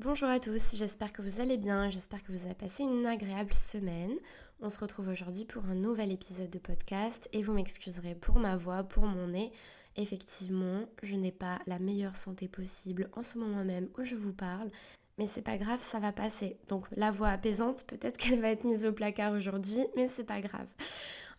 Bonjour à tous, j'espère que vous allez bien, j'espère que vous avez passé une agréable semaine. On se retrouve aujourd'hui pour un nouvel épisode de podcast et vous m'excuserez pour ma voix, pour mon nez. Effectivement, je n'ai pas la meilleure santé possible en ce moment même où je vous parle, mais c'est pas grave, ça va passer. Donc la voix apaisante, peut-être qu'elle va être mise au placard aujourd'hui, mais c'est pas grave.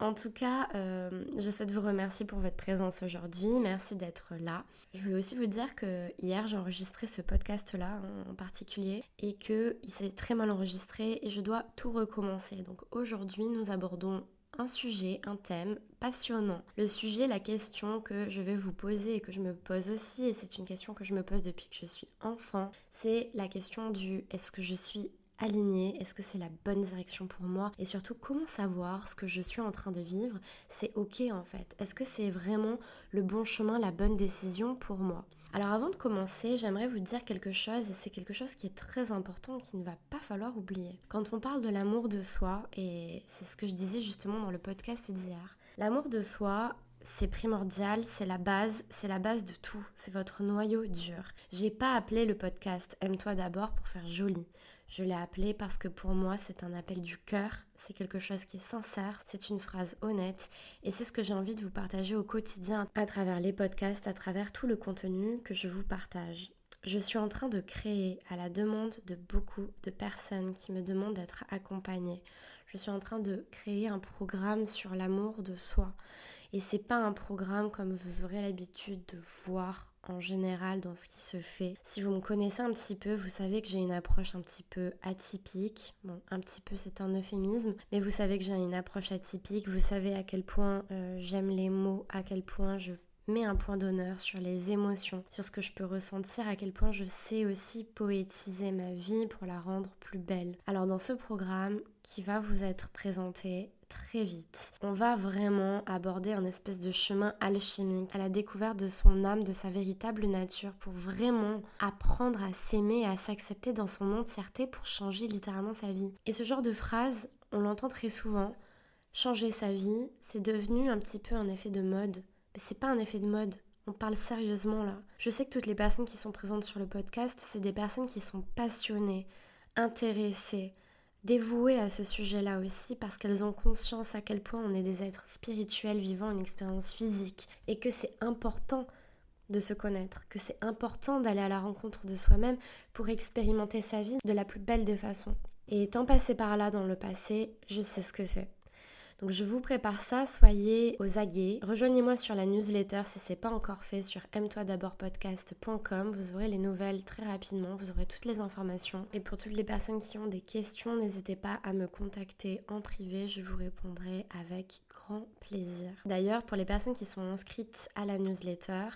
En tout cas, euh, je souhaite vous remercier pour votre présence aujourd'hui. Merci d'être là. Je voulais aussi vous dire que hier, j'ai enregistré ce podcast-là en particulier et qu'il s'est très mal enregistré et je dois tout recommencer. Donc aujourd'hui, nous abordons un sujet, un thème passionnant. Le sujet, la question que je vais vous poser et que je me pose aussi, et c'est une question que je me pose depuis que je suis enfant, c'est la question du est-ce que je suis aligné Est-ce que c'est la bonne direction pour moi Et surtout, comment savoir ce que je suis en train de vivre C'est ok en fait. Est-ce que c'est vraiment le bon chemin, la bonne décision pour moi? Alors avant de commencer, j'aimerais vous dire quelque chose et c'est quelque chose qui est très important qu'il ne va pas falloir oublier. Quand on parle de l'amour de soi, et c'est ce que je disais justement dans le podcast d'hier, l'amour de soi, c'est primordial, c'est la base, c'est la base de tout, c'est votre noyau dur. J'ai pas appelé le podcast Aime-toi d'abord pour faire joli. Je l'ai appelé parce que pour moi, c'est un appel du cœur, c'est quelque chose qui est sincère, c'est une phrase honnête et c'est ce que j'ai envie de vous partager au quotidien à travers les podcasts, à travers tout le contenu que je vous partage. Je suis en train de créer à la demande de beaucoup de personnes qui me demandent d'être accompagnées. Je suis en train de créer un programme sur l'amour de soi. Et c'est pas un programme comme vous aurez l'habitude de voir en général dans ce qui se fait. Si vous me connaissez un petit peu, vous savez que j'ai une approche un petit peu atypique. Bon, un petit peu c'est un euphémisme, mais vous savez que j'ai une approche atypique. Vous savez à quel point euh, j'aime les mots, à quel point je mets un point d'honneur sur les émotions, sur ce que je peux ressentir, à quel point je sais aussi poétiser ma vie pour la rendre plus belle. Alors dans ce programme qui va vous être présenté très vite. On va vraiment aborder un espèce de chemin alchimique à la découverte de son âme, de sa véritable nature, pour vraiment apprendre à s'aimer à s'accepter dans son entièreté pour changer littéralement sa vie. Et ce genre de phrase, on l'entend très souvent. Changer sa vie, c'est devenu un petit peu un effet de mode. Mais c'est pas un effet de mode. On parle sérieusement là. Je sais que toutes les personnes qui sont présentes sur le podcast, c'est des personnes qui sont passionnées, intéressées, dévouées à ce sujet-là aussi parce qu'elles ont conscience à quel point on est des êtres spirituels vivant une expérience physique et que c'est important de se connaître, que c'est important d'aller à la rencontre de soi-même pour expérimenter sa vie de la plus belle des façons. Et étant passé par là dans le passé, je sais ce que c'est. Donc je vous prépare ça, soyez aux aguets. Rejoignez-moi sur la newsletter si c'est pas encore fait sur aime-toi. Vous aurez les nouvelles très rapidement, vous aurez toutes les informations. Et pour toutes les personnes qui ont des questions, n'hésitez pas à me contacter en privé, je vous répondrai avec grand plaisir. D'ailleurs, pour les personnes qui sont inscrites à la newsletter,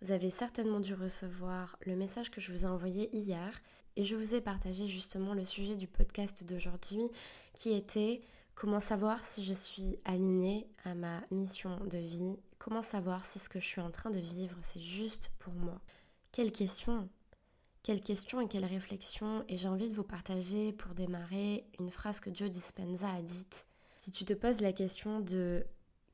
vous avez certainement dû recevoir le message que je vous ai envoyé hier et je vous ai partagé justement le sujet du podcast d'aujourd'hui qui était Comment savoir si je suis alignée à ma mission de vie? Comment savoir si ce que je suis en train de vivre, c'est juste pour moi? Quelle question! Quelle question et quelle réflexion! Et j'ai envie de vous partager pour démarrer une phrase que Joe Dispenza a dite. Si tu te poses la question de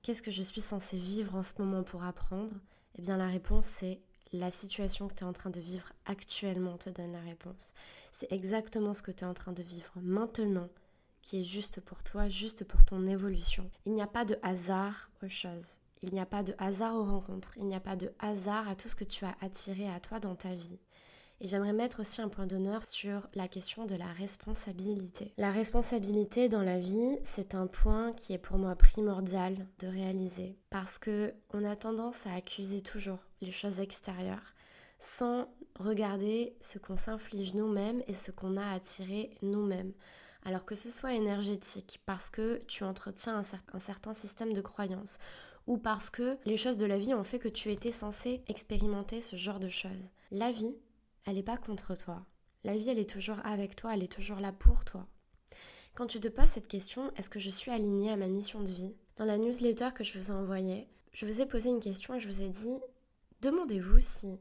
qu'est-ce que je suis censée vivre en ce moment pour apprendre Eh bien la réponse c'est la situation que tu es en train de vivre actuellement te donne la réponse. C'est exactement ce que tu es en train de vivre maintenant qui est juste pour toi, juste pour ton évolution. Il n'y a pas de hasard aux choses. Il n'y a pas de hasard aux rencontres. Il n'y a pas de hasard à tout ce que tu as attiré à toi dans ta vie. Et j'aimerais mettre aussi un point d'honneur sur la question de la responsabilité. La responsabilité dans la vie, c'est un point qui est pour moi primordial de réaliser parce que on a tendance à accuser toujours les choses extérieures sans regarder ce qu'on s'inflige nous-mêmes et ce qu'on a attiré nous-mêmes alors que ce soit énergétique, parce que tu entretiens un, certain système de croyances, ou parce que les choses de la vie ont fait que tu étais censé expérimenter ce genre de choses. La vie, elle n'est pas contre toi. La vie, elle est toujours avec toi, elle est toujours là pour toi. Quand tu te poses cette question, est-ce que je suis alignée à ma mission de vie? Dans la newsletter que je vous ai envoyée, je vous ai posé une question et je vous ai dit, demandez-vous si,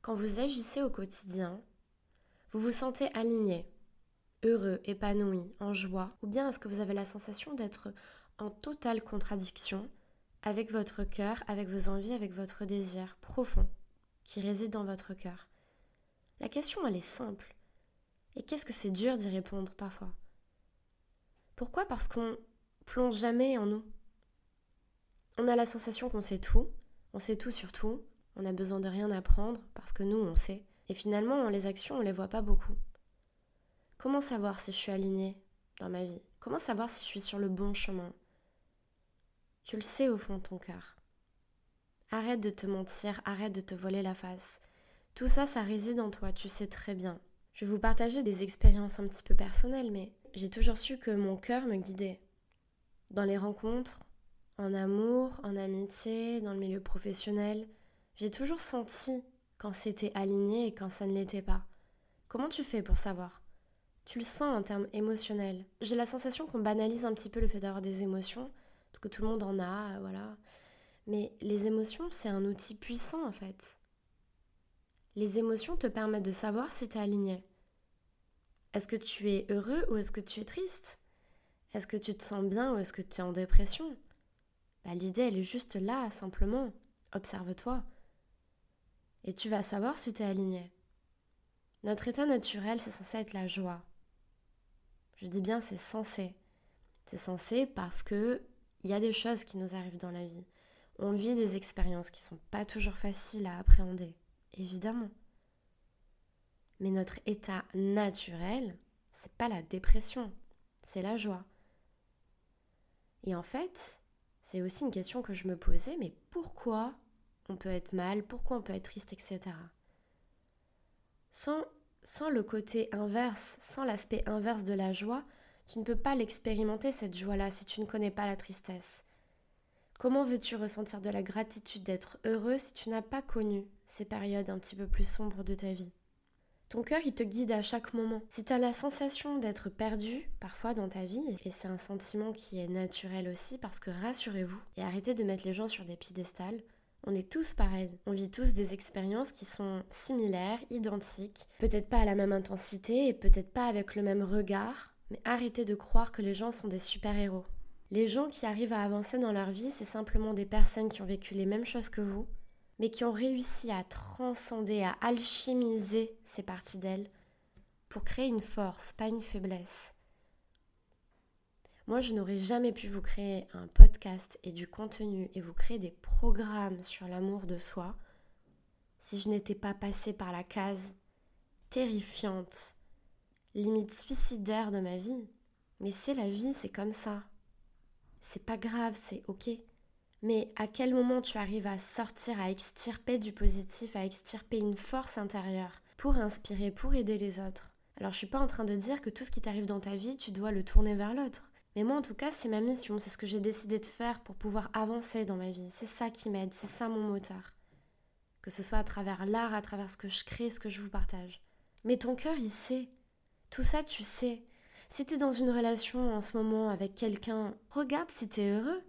quand vous agissez au quotidien, vous vous sentez aligné heureux, épanoui, en joie Ou bien est-ce que vous avez la sensation d'être en totale contradiction avec votre cœur, avec vos envies, avec votre désir profond qui réside dans votre cœur? La question, elle est simple. Et qu'est-ce que c'est dur d'y répondre parfois? Pourquoi? Parce qu'on plonge jamais en nous. On a la sensation qu'on sait tout, on sait tout sur tout, on a besoin de rien apprendre parce que nous on sait. Et finalement, les actions, on les voit pas beaucoup. Comment savoir si je suis alignée dans ma vie? Comment savoir si je suis sur le bon chemin? Tu le sais au fond de ton cœur. Arrête de te mentir, arrête de te voler la face. Tout ça, ça réside en toi, tu sais très bien. Je vais vous partager des expériences un petit peu personnelles, mais j'ai toujours su que mon cœur me guidait. Dans les rencontres, en amour, en amitié, dans le milieu professionnel, j'ai toujours senti quand c'était aligné et quand ça ne l'était pas. Comment tu fais pour savoir? Tu le sens en termes émotionnels. J'ai la sensation qu'on banalise un petit peu le fait d'avoir des émotions, parce que tout le monde en a, voilà. Mais les émotions, c'est un outil puissant en fait. Les émotions te permettent de savoir si tu es aligné. Est-ce que tu es heureux ou est-ce que tu es triste? Est-ce que tu te sens bien ou est-ce que tu es en dépression? Bah, L'idée, elle est juste là, simplement. Observe-toi et tu vas savoir si tu es aligné. Notre état naturel, c'est censé être la joie. Je dis bien c'est censé. C'est censé parce que il y a des choses qui nous arrivent dans la vie. On vit des expériences qui sont pas toujours faciles à appréhender, évidemment. Mais notre état naturel, c'est pas la dépression, c'est la joie. Et en fait, c'est aussi une question que je me posais, mais pourquoi on peut être mal, pourquoi on peut être triste, etc. Sans, sans le côté inverse, sans l'aspect inverse de la joie, tu ne peux pas l'expérimenter, cette joie-là, si tu ne connais pas la tristesse. Comment veux-tu ressentir de la gratitude d'être heureux si tu n'as pas connu ces périodes un petit peu plus sombres de ta vie? Ton cœur, il te guide à chaque moment. Si tu as la sensation d'être perdu, parfois dans ta vie, et c'est un sentiment qui est naturel aussi, parce que rassurez-vous, et arrêtez de mettre les gens sur des piédestals, on est tous pareils. On vit tous des expériences qui sont similaires, identiques, peut-être pas à la même intensité et peut-être pas avec le même regard, mais arrêtez de croire que les gens sont des super-héros. Les gens qui arrivent à avancer dans leur vie, c'est simplement des personnes qui ont vécu les mêmes choses que vous, mais qui ont réussi à transcender, à alchimiser ces parties d'elles pour créer une force, pas une faiblesse. Moi, je n'aurais jamais pu vous créer un podcast et du contenu et vous créer des programmes sur l'amour de soi si je n'étais pas passée par la case terrifiante, limite suicidaire de ma vie. Mais c'est la vie, c'est comme ça. C'est pas grave, c'est ok. Mais à quel moment tu arrives à sortir, à extirper du positif, à extirper une force intérieure pour inspirer, pour aider les autres? Alors je suis pas en train de dire que tout ce qui t'arrive dans ta vie, tu dois le tourner vers l'autre. Mais moi, en tout cas, c'est ma mission, c'est ce que j'ai décidé de faire pour pouvoir avancer dans ma vie. C'est ça qui m'aide, c'est ça mon moteur. Que ce soit à travers l'art, à travers ce que je crée, ce que je vous partage. Mais ton cœur, il sait. Tout ça, tu sais. Si tu es dans une relation en ce moment avec quelqu'un, regarde si tu es heureux.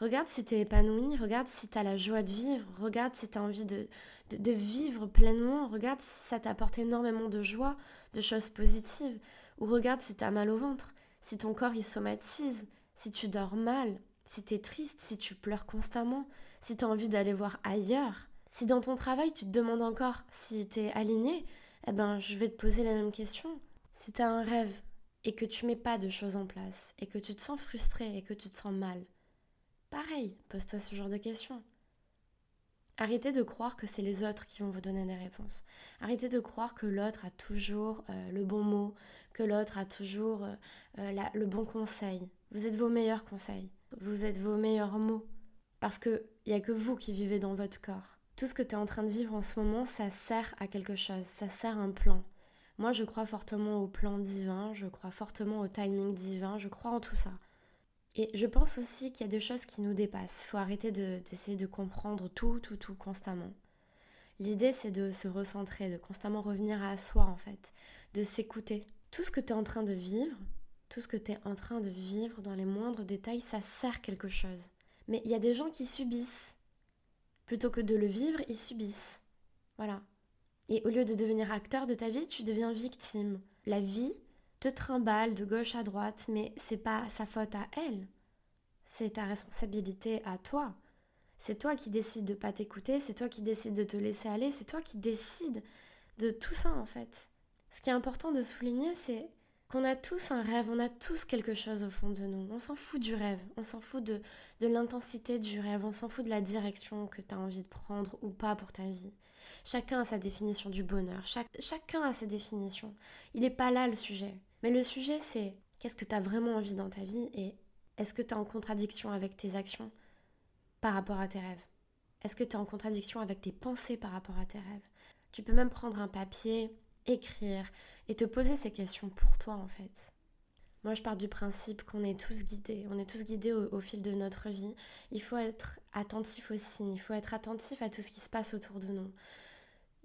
Regarde si tu es épanoui, regarde si tu as la joie de vivre, regarde si tu as envie de, vivre pleinement, regarde si ça t'apporte énormément de joie, de choses positives, ou regarde si tu as mal au ventre si ton corps y somatise, si tu dors mal, si tu es triste, si tu pleures constamment, si tu as envie d'aller voir ailleurs, si dans ton travail tu te demandes encore si tu es aligné, eh ben je vais te poser la même question. Si tu as un rêve et que tu mets pas de choses en place et que tu te sens frustré et que tu te sens mal, pareil, pose-toi ce genre de questions. Arrêtez de croire que c'est les autres qui vont vous donner des réponses. Arrêtez de croire que l'autre a toujours euh, le bon mot, que l'autre a toujours euh, euh, le bon conseil. Vous êtes vos meilleurs conseils. Vous êtes vos meilleurs mots. Parce qu'il n'y a que vous qui vivez dans votre corps. Tout ce que tu es en train de vivre en ce moment, ça sert à quelque chose. Ça sert à un plan. Moi, je crois fortement au plan divin. Je crois fortement au timing divin. Je crois en tout ça. Et je pense aussi qu'il y a des choses qui nous dépassent. Il faut arrêter d'essayer de, comprendre tout, tout, tout constamment. L'idée, c'est de se recentrer, de constamment revenir à soi, en fait, de s'écouter. Tout ce que tu es en train de vivre, tout ce que tu es en train de vivre dans les moindres détails, ça sert quelque chose. Mais il y a des gens qui subissent. Plutôt que de le vivre, ils subissent. Voilà. Et au lieu de devenir acteur de ta vie, tu deviens victime. La vie, te trimballe de gauche à droite, mais c'est pas sa faute à elle. C'est ta responsabilité à toi. C'est toi qui décides de pas t'écouter, c'est toi qui décides de te laisser aller, c'est toi qui décides de tout ça en fait. Ce qui est important de souligner, c'est qu'on a tous un rêve, on a tous quelque chose au fond de nous. On s'en fout du rêve, on s'en fout de, de l'intensité du rêve, on s'en fout de la direction que tu as envie de prendre ou pas pour ta vie. Chacun a sa définition du bonheur, chacun a ses définitions. Il n'est pas là le sujet. Mais le sujet, c'est qu'est-ce que tu as vraiment envie dans ta vie et est-ce que tu es en contradiction avec tes actions par rapport à tes rêves? Est-ce que tu es en contradiction avec tes pensées par rapport à tes rêves? Tu peux même prendre un papier, écrire et te poser ces questions pour toi en fait. Moi, je pars du principe qu'on est tous guidés. On est tous guidés au, fil de notre vie. Il faut être attentif aux signes. Il faut être attentif à tout ce qui se passe autour de nous.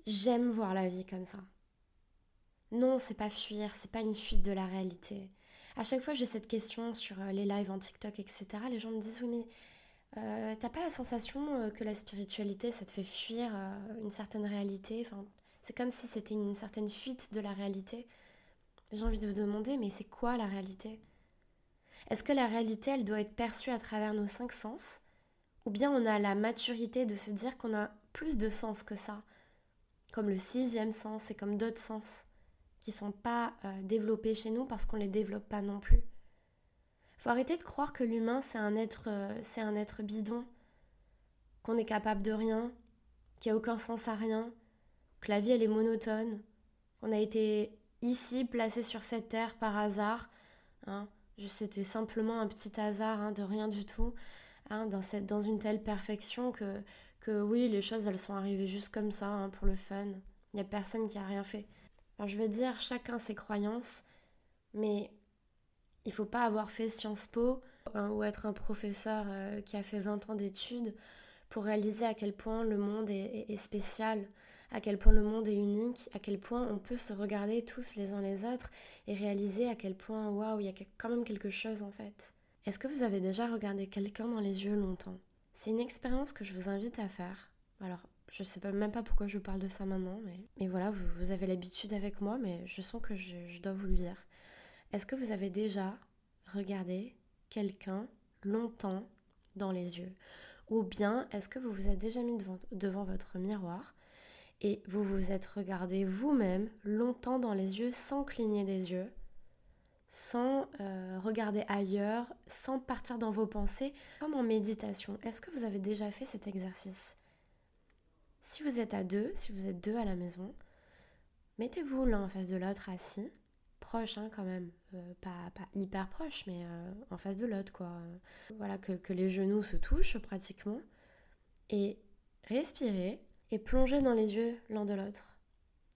J'aime voir la vie comme ça. Non, c'est pas fuir, c'est pas une fuite de la réalité. À chaque fois, j'ai cette question sur euh, les lives en TikTok, etc. Les gens me disent oui, mais euh, t'as pas la sensation euh, que la spiritualité, ça te fait fuir une certaine réalité? C'est comme si c'était une certaine fuite de la réalité. J'ai envie de vous demander, mais c'est quoi la réalité? Est-ce que la réalité, elle doit être perçue à travers nos cinq sens? Ou bien on a la maturité de se dire qu'on a plus de sens que ça Comme le sixième sens et comme d'autres sens qui sont pas euh, développés chez nous parce qu'on les développe pas non plus? Faut arrêter de croire que l'humain c'est un être euh, c'est un être bidon, qu'on est capable de rien, qu'il n'y a aucun sens à rien, que la vie elle est monotone, qu'on a été ici placé sur cette terre par hasard. Hein. C'était simplement un petit hasard hein, de rien du tout, hein, dans, une telle perfection que, que oui, les choses elles sont arrivées juste comme ça, pour le fun. Il n'y a personne qui a rien fait. Je veux dire, chacun ses croyances, mais il faut pas avoir fait Sciences Po ou être un professeur euh, qui a fait 20 ans d'études pour réaliser à quel point le monde est spécial à quel point le monde est unique, à quel point on peut se regarder tous les uns les autres et réaliser à quel point, waouh, il y a quand même quelque chose en fait. Est-ce que vous avez déjà regardé quelqu'un dans les yeux longtemps? C'est une expérience que je vous invite à faire. Alors, je sais pas, même pas pourquoi je parle de ça maintenant, mais, mais voilà, vous, avez l'habitude avec moi, mais je sens que je, dois vous le dire. Est-ce que vous avez déjà regardé quelqu'un longtemps dans les yeux? Ou bien est-ce que vous vous êtes déjà mis devant votre miroir et vous vous êtes regardé vous-même longtemps dans les yeux sans cligner des yeux, sans euh, regarder ailleurs, sans partir dans vos pensées, comme en méditation. Est-ce que vous avez déjà fait cet exercice? Si vous êtes à deux, si vous êtes deux à la maison, mettez-vous l'un en face de l'autre assis, proche hein, quand même, euh, pas, hyper proche, mais euh, en face de l'autre quoi. Voilà, que, que les genoux se touchent pratiquement. Et respirez et plongez dans les yeux l'un de l'autre.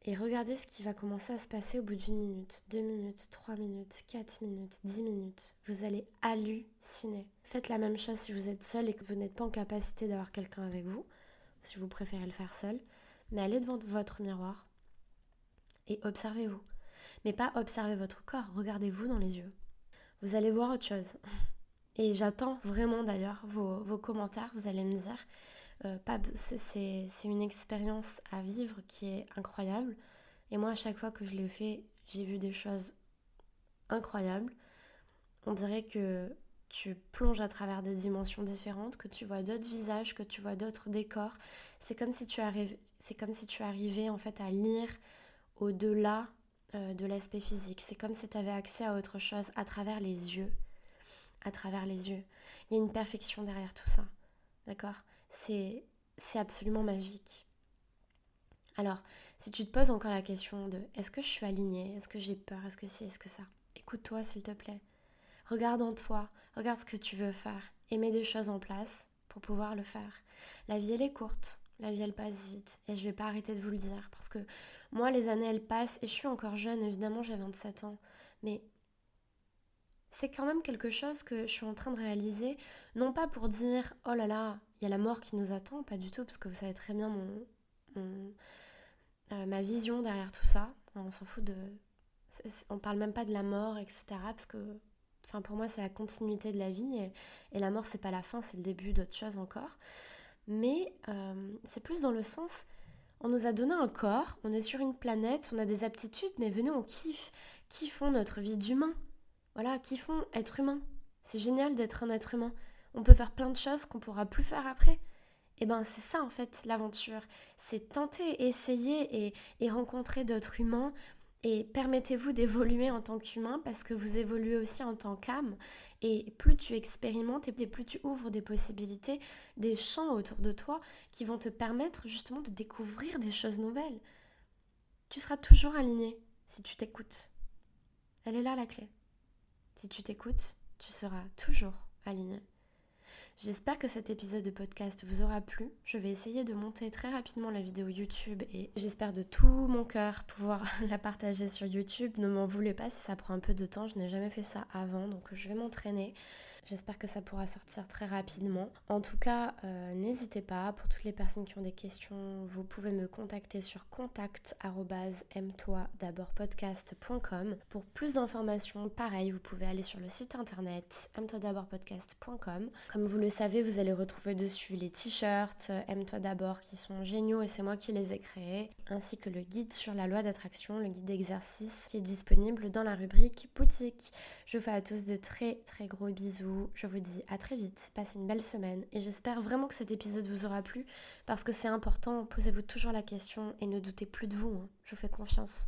Et regardez ce qui va commencer à se passer au bout d'une minute, deux minutes, trois minutes, quatre minutes, dix minutes. Vous allez halluciner. Faites la même chose si vous êtes seul et que vous n'êtes pas en capacité d'avoir quelqu'un avec vous, si vous préférez le faire seul. Mais allez devant votre miroir et observez-vous. Mais pas observez votre corps, regardez-vous dans les yeux. Vous allez voir autre chose. Et j'attends vraiment d'ailleurs vos, commentaires, vous allez me dire euh, c'est une expérience à vivre qui est incroyable. Et moi, à chaque fois que je l'ai fait, j'ai vu des choses incroyables. On dirait que tu plonges à travers des dimensions différentes, que tu vois d'autres visages, que tu vois d'autres décors. C'est comme si tu comme si tu arrivais en fait à lire au-delà euh, de l'aspect physique. C'est comme si tu avais accès à autre chose à travers les yeux, à travers les yeux. Il y a une perfection derrière tout ça, d'accord? C'est, absolument magique. Alors, si tu te poses encore la question de est-ce que je suis alignée, est-ce que j'ai peur, est-ce que si, est-ce que ça, écoute-toi s'il te plaît. Regarde en toi, regarde ce que tu veux faire et mets des choses en place pour pouvoir le faire. La vie elle est courte, la vie elle passe vite et je vais pas arrêter de vous le dire parce que moi les années elles passent et je suis encore jeune, évidemment j'ai 27 ans, mais c'est quand même quelque chose que je suis en train de réaliser, non pas pour dire oh là là, il y a la mort qui nous attend, pas du tout, parce que vous savez très bien mon, euh, ma vision derrière tout ça. On s'en fout de. On parle même pas de la mort, etc. Parce que, enfin, pour moi, c'est la continuité de la vie et, la mort, c'est pas la fin, c'est le début d'autre chose encore. Mais euh, c'est plus dans le sens, on nous a donné un corps, on est sur une planète, on a des aptitudes, mais venez, on kiffe. Kiffons notre vie d'humain? Voilà, kiffons être humain? C'est génial d'être un être humain. On peut faire plein de choses qu'on pourra plus faire après. Et eh ben c'est ça en fait l'aventure. C'est tenter, essayer et, rencontrer d'autres humains Et permettez-vous d'évoluer en tant qu'humain parce que vous évoluez aussi en tant qu'âme. Et plus tu expérimentes et plus tu ouvres des possibilités, des champs autour de toi qui vont te permettre justement de découvrir des choses nouvelles. Tu seras toujours aligné si tu t'écoutes. Elle est là la clé. Si tu t'écoutes, tu seras toujours aligné. J'espère que cet épisode de podcast vous aura plu. Je vais essayer de monter très rapidement la vidéo YouTube et j'espère de tout mon cœur pouvoir la partager sur YouTube. Ne m'en voulez pas si ça prend un peu de temps, je n'ai jamais fait ça avant, donc je vais m'entraîner. J'espère que ça pourra sortir très rapidement. En tout cas, euh, n'hésitez pas. Pour toutes les personnes qui ont des questions, vous pouvez me contacter sur contact.m-toi podcast.com. Pour plus d'informations, pareil, vous pouvez aller sur le site internet aime-toi podcast.com. Comme vous le savez, vous allez retrouver dessus les t-shirts Aime-toi d'abord qui sont géniaux et c'est moi qui les ai créés, ainsi que le guide sur la loi d'attraction, le guide d'exercice qui est disponible dans la rubrique boutique. Je vous fais à tous de très très gros bisous je vous dis à très vite, passez une belle semaine et j'espère vraiment que cet épisode vous aura plu parce que c'est important, posez-vous toujours la question et ne doutez plus de vous, hein. je vous fais confiance.